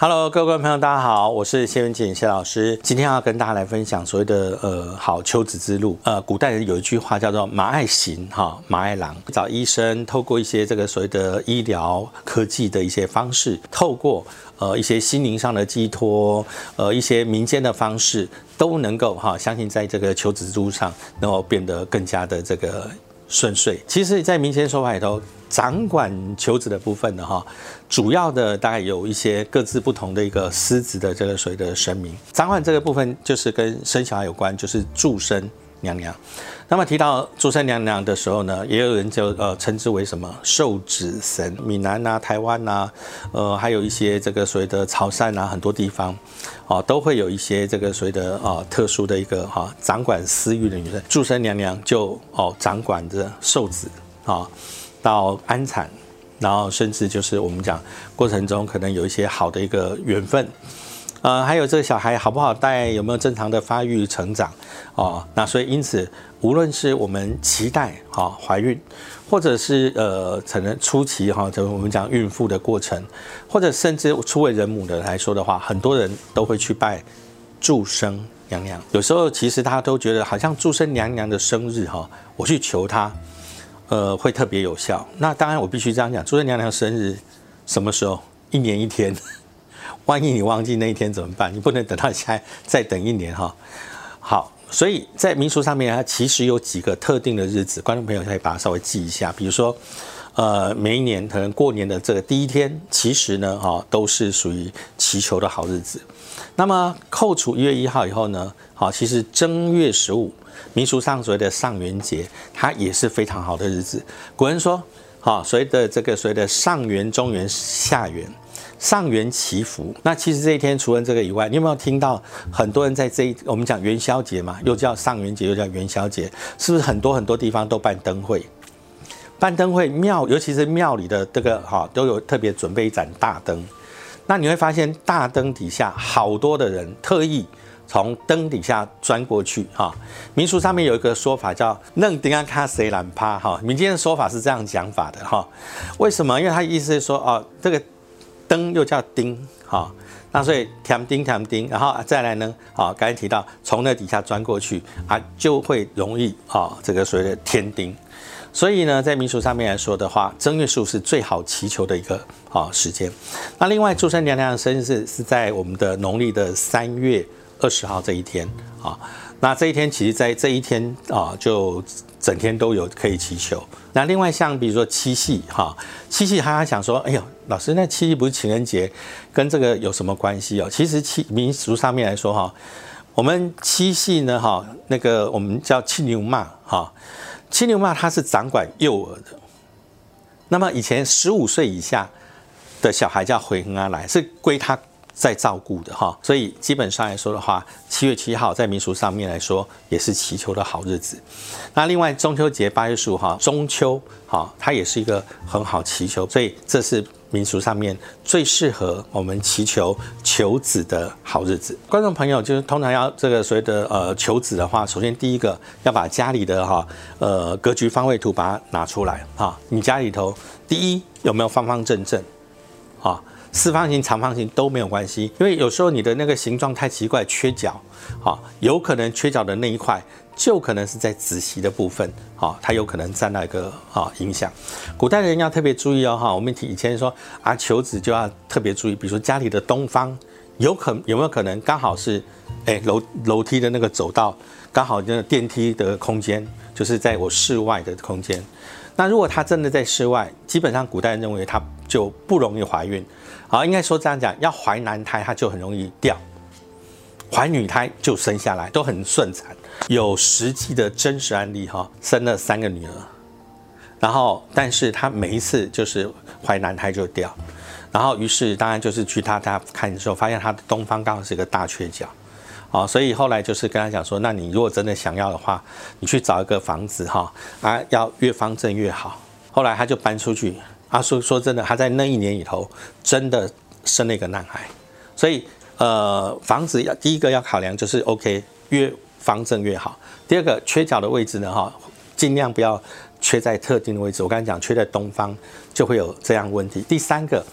Hello，各位观众朋友，大家好，我是谢文锦谢老师。今天要跟大家来分享所谓的呃好求子之路。呃，古代人有一句话叫做“马爱行，哈马爱郎”，找医生，透过一些这个所谓的医疗科技的一些方式，透过呃一些心灵上的寄托，呃一些民间的方式，都能够哈相信在这个求子之路上，能够变得更加的这个顺遂。其实，在民间说法里头。掌管求子的部分的哈，主要的大概有一些各自不同的一个司子的这个所谓的神明。掌管这个部分就是跟生小孩有关，就是助生娘娘。那么提到祝生娘娘的时候呢，也有人就呃称之为什么寿子神。闽南呐、台湾呐，呃，还有一些这个所谓的潮汕啊，很多地方啊，都会有一些这个所谓的啊特殊的一个哈掌管私欲的女人。祝生娘娘就哦掌管着寿子啊。到安产，然后甚至就是我们讲过程中可能有一些好的一个缘分，呃，还有这个小孩好不好带，有没有正常的发育成长，哦，那所以因此，无论是我们期待哈怀孕，或者是呃可能初期哈，就我们讲孕妇的过程，或者甚至初为人母的来说的话，很多人都会去拜祝生娘娘。有时候其实他都觉得好像祝生娘娘的生日哈，我去求她。呃，会特别有效。那当然，我必须这样讲，祝生娘娘生日什么时候？一年一天。万一你忘记那一天怎么办？你不能等到下再等一年哈。好，所以在民俗上面，它其实有几个特定的日子，观众朋友可以把它稍微记一下。比如说，呃，每一年可能过年的这个第一天，其实呢，哈，都是属于祈求的好日子。那么扣除一月一号以后呢，好，其实正月十五。民俗上所谓的上元节，它也是非常好的日子。古人说，好，所谓的这个所谓的上元、中元、下元，上元祈福。那其实这一天除了这个以外，你有没有听到很多人在这一我们讲元宵节嘛，又叫上元节，又叫元宵节，是不是很多很多地方都办灯会？办灯会庙，尤其是庙里的这个哈，都有特别准备一盏大灯。那你会发现大灯底下好多的人特意。从灯底下钻过去，哈，民俗上面有一个说法叫“嫩丁安卡谁懒趴”，哈，民间的说法是这样讲法的，哈，为什么？因为他意思是说，哦，这个灯又叫钉，哈，那所以填钉填钉，然后再来呢，好，刚才提到从那底下钻过去啊，就会容易啊，这个所谓的天钉，所以呢，在民俗上面来说的话，正月十五是最好祈求的一个啊时间。那另外，祝生娘娘的生日是是在我们的农历的三月。二十号这一天啊，那这一天其实，在这一天啊，就整天都有可以祈求。那另外像比如说七夕哈，七夕他还想说，哎呦，老师，那七夕不是情人节，跟这个有什么关系哦？其实七民俗上面来说哈，我们七夕呢哈，那个我们叫七牛骂哈，七牛骂它是掌管幼儿的。那么以前十五岁以下的小孩叫回恒阿来，是归他。在照顾的哈，所以基本上来说的话，七月七号在民俗上面来说也是祈求的好日子。那另外中秋节八月十五号，中秋哈，它也是一个很好祈求，所以这是民俗上面最适合我们祈求求子的好日子。观众朋友就是通常要这个所谓的呃求子的话，首先第一个要把家里的哈呃格局方位图把它拿出来哈，你家里头第一有没有方方正正啊？四方形、长方形都没有关系，因为有时候你的那个形状太奇怪，缺角，好，有可能缺角的那一块就可能是在子席的部分，好，它有可能占到一个啊影响。古代人要特别注意哦，哈，我们以前说啊求子就要特别注意，比如说家里的东方有可有没有可能刚好是，哎楼楼梯的那个走道刚好那个电梯的空间就是在我室外的空间，那如果她真的在室外，基本上古代人认为她就不容易怀孕。好，应该说这样讲，要怀男胎，她就很容易掉；怀女胎就生下来都很顺产。有实际的真实案例哈，生了三个女儿，然后但是她每一次就是怀男胎就掉，然后于是当然就是去她家看的时候，发现她的东方刚好是一个大缺角，啊，所以后来就是跟他讲说，那你如果真的想要的话，你去找一个房子哈，啊，要越方正越好。后来他就搬出去。啊，说说真的，他在那一年里头真的生了一个男孩，所以呃，房子要第一个要考量就是 OK，越方正越好。第二个缺角的位置呢，哈，尽量不要缺在特定的位置。我刚才讲缺在东方就会有这样问题。第三个，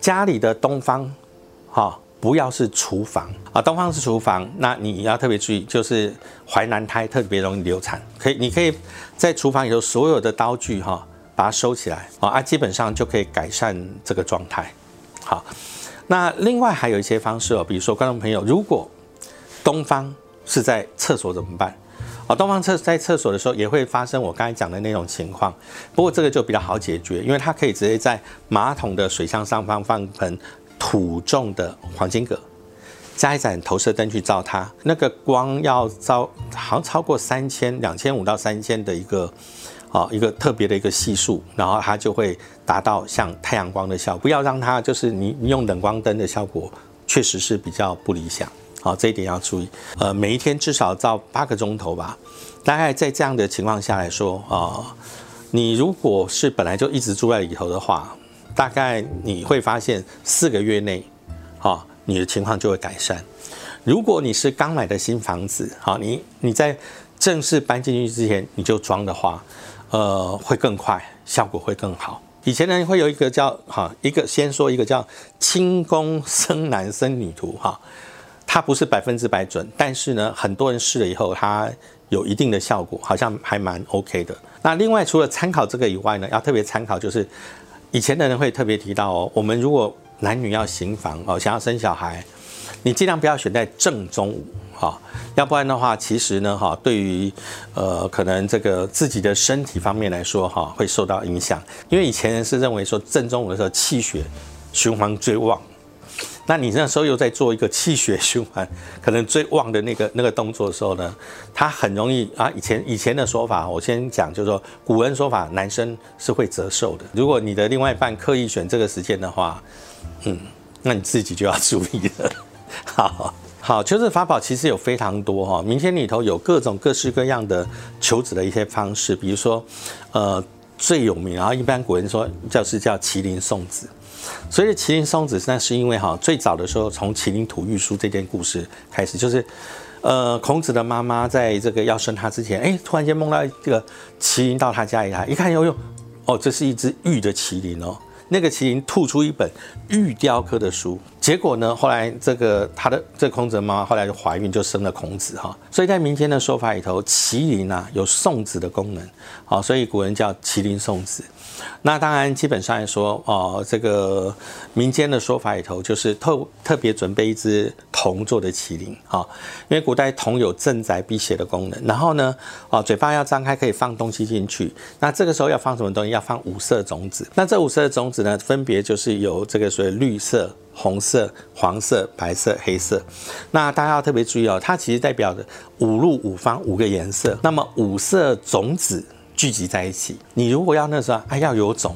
家里的东方哈，不要是厨房啊。东方是厨房，那你要特别注意，就是怀男胎特别容易流产，可以，你可以在厨房里头所有的刀具哈，把它收起来啊，啊，基本上就可以改善这个状态。好，那另外还有一些方式哦，比如说观众朋友，如果东方是在厕所怎么办？啊，东方厕在厕所的时候也会发生我刚才讲的那种情况，不过这个就比较好解决，因为它可以直接在马桶的水箱上方放盆土重的黄金葛，加一盏投射灯去照它，那个光要照好像超过三千两千五到三千的一个啊一个特别的一个系数，然后它就会达到像太阳光的效果。不要让它就是你你用冷光灯的效果，确实是比较不理想。好，这一点要注意。呃，每一天至少照八个钟头吧。大概在这样的情况下来说啊，你如果是本来就一直住在里头的话，大概你会发现四个月内，啊，你的情况就会改善。如果你是刚买的新房子，好，你你在正式搬进去之前你就装的话，呃，会更快，效果会更好。以前呢会有一个叫哈，一个先说一个叫清宫生男生女图哈。它不是百分之百准，但是呢，很多人试了以后，它有一定的效果，好像还蛮 OK 的。那另外除了参考这个以外呢，要特别参考就是以前的人会特别提到哦，我们如果男女要行房哦，想要生小孩，你尽量不要选在正中午哈，要不然的话，其实呢哈，对于呃可能这个自己的身体方面来说哈，会受到影响，因为以前人是认为说正中午的时候气血循环最旺。那你那时候又在做一个气血循环，可能最旺的那个那个动作的时候呢，它很容易啊。以前以前的说法，我先讲，就是说古人说法，男生是会折寿的。如果你的另外一半刻意选这个时间的话，嗯，那你自己就要注意了。好好，求子法宝其实有非常多哈，明天里头有各种各式各样的求子的一些方式，比如说，呃，最有名，然后一般古人说叫是叫麒麟送子。所以麒麟松子，那是因为哈，最早的时候从麒麟吐玉书这件故事开始，就是，呃，孔子的妈妈在这个要生他之前，哎，突然间梦到这个麒麟到他家里来，一看哟哟，哦，这是一只玉的麒麟哦，那个麒麟吐出一本玉雕刻的书，结果呢，后来这个他的这孔子的妈妈后来就怀孕，就生了孔子哈。所以在民间的说法里头，麒麟啊有送子的功能，好，所以古人叫麒麟送子。那当然，基本上来说，哦，这个民间的说法里头，就是特特别准备一只铜做的麒麟，啊，因为古代铜有镇宅辟邪的功能。然后呢，哦，嘴巴要张开，可以放东西进去。那这个时候要放什么东西？要放五色种子。那这五色种子呢，分别就是有这个所谓绿色、红色、黄色、白色、黑色。那大家要特别注意哦，它其实代表的五路五方五个颜色。那么五色种子。聚集在一起，你如果要那时候，哎，要有种，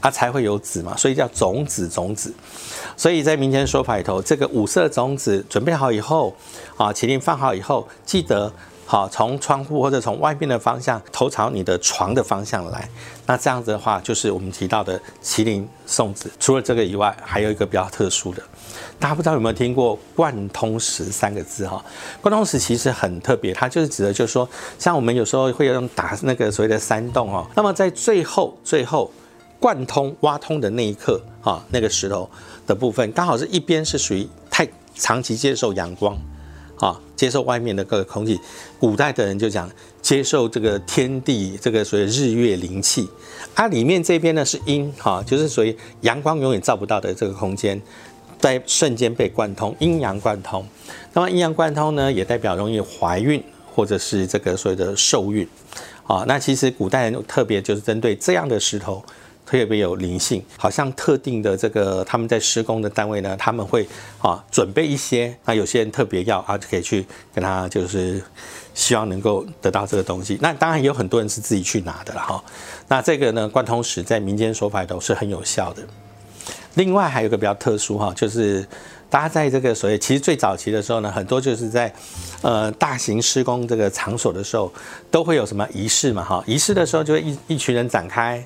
啊，才会有籽嘛，所以叫种子种子。所以在民间说法里头，这个五色种子准备好以后，啊，麒麟放好以后，记得好从窗户或者从外面的方向头朝你的床的方向来。那这样子的话，就是我们提到的麒麟送子。除了这个以外，还有一个比较特殊的。大家不知道有没有听过“贯通石”三个字哈？贯通石其实很特别，它就是指的，就是说，像我们有时候会用打那个所谓的山洞哈，那么在最后最后贯通挖通的那一刻哈，那个石头的部分刚好是一边是属于太长期接受阳光啊，接受外面的各个空气。古代的人就讲接受这个天地这个所谓日月灵气，它里面这边呢是阴哈，就是属于阳光永远照不到的这个空间。在瞬间被贯通，阴阳贯通。那么阴阳贯通呢，也代表容易怀孕，或者是这个所谓的受孕。啊，那其实古代人特别就是针对这样的石头，特别有灵性。好像特定的这个他们在施工的单位呢，他们会啊准备一些。那有些人特别要啊，就可以去跟他就是希望能够得到这个东西。那当然也有很多人是自己去拿的了哈。那这个呢，贯通石在民间说法都是很有效的。另外还有个比较特殊哈，就是大家在这个所谓其实最早期的时候呢，很多就是在呃大型施工这个场所的时候，都会有什么仪式嘛哈？仪式的时候就会一一群人展开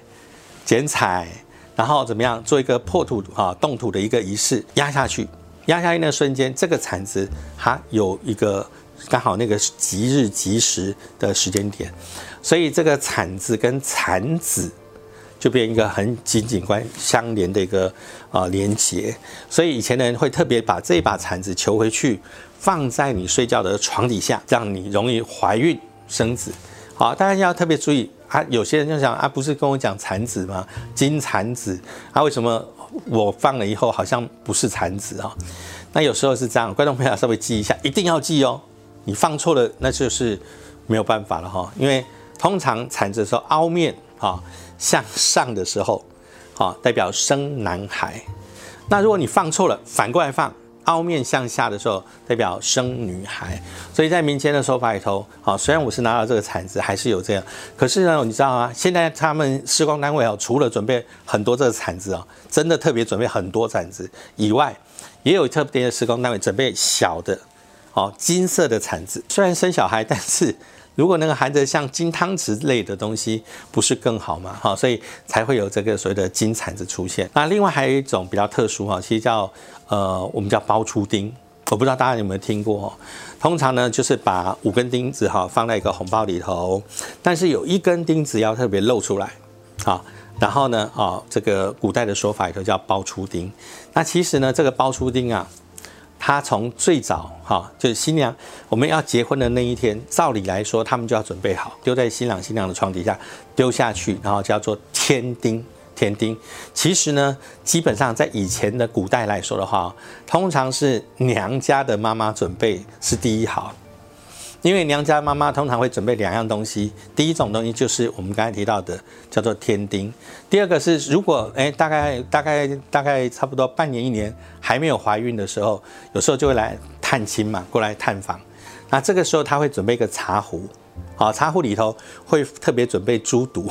剪彩，然后怎么样做一个破土啊动土的一个仪式，压下去，压下去那瞬间，这个铲子它有一个刚好那个吉日吉时的时间点，所以这个铲子跟铲子。就变一个很紧紧关相连的一个啊连接。所以以前的人会特别把这把铲子求回去，放在你睡觉的床底下，让你容易怀孕生子。好，大家要特别注意啊！有些人就想啊，不是跟我讲产子吗？金产子啊，为什么我放了以后好像不是产子啊？那有时候是这样，观众朋友稍微记一下，一定要记哦。你放错了，那就是没有办法了哈。因为通常产子的时候凹面啊向上的时候，好代表生男孩。那如果你放错了，反过来放。凹面向下的时候，代表生女孩，所以在民间的说法里头，好，虽然我是拿到这个铲子，还是有这样，可是呢，你知道吗？现在他们施工单位哦，除了准备很多这个铲子哦，真的特别准备很多铲子以外，也有特别的施工单位准备小的，哦，金色的铲子。虽然生小孩，但是。如果那个含着像金汤匙类的东西，不是更好吗？哈，所以才会有这个所谓的金铲子出现。那另外还有一种比较特殊哈，其实叫呃，我们叫包出钉。我不知道大家有没有听过？通常呢，就是把五根钉子哈放在一个红包里头，但是有一根钉子要特别露出来，啊，然后呢，啊，这个古代的说法里头叫包出钉。那其实呢，这个包出钉啊。他从最早哈，就是新娘我们要结婚的那一天，照理来说，他们就要准备好，丢在新郎新娘的床底下，丢下去，然后叫做天丁。天丁，其实呢，基本上在以前的古代来说的话，通常是娘家的妈妈准备是第一好。因为娘家妈妈通常会准备两样东西，第一种东西就是我们刚才提到的叫做天丁，第二个是如果哎大概大概大概差不多半年一年还没有怀孕的时候，有时候就会来探亲嘛，过来探访，那这个时候他会准备一个茶壶，好茶壶里头会特别准备猪肚，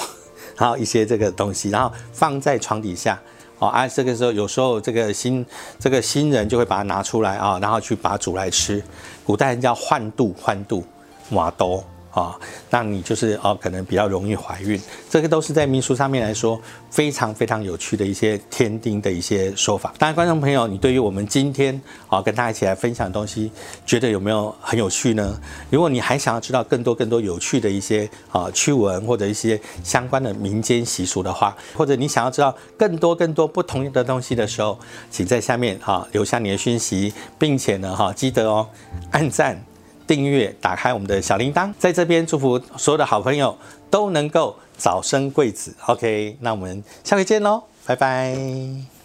然后一些这个东西，然后放在床底下。哦，啊，这个时候有时候这个新这个新人就会把它拿出来啊，然后去把它煮来吃。古代人叫换肚，换肚，马哆。啊，那你就是哦，可能比较容易怀孕，这个都是在民俗上面来说非常非常有趣的一些天丁的一些说法。当然，观众朋友，你对于我们今天啊跟大家一起来分享的东西，觉得有没有很有趣呢？如果你还想要知道更多更多有趣的一些啊趣闻或者一些相关的民间习俗的话，或者你想要知道更多更多不同的东西的时候，请在下面哈留下你的讯息，并且呢哈记得哦按赞。订阅，打开我们的小铃铛，在这边祝福所有的好朋友都能够早生贵子。OK，那我们下回见喽，拜拜。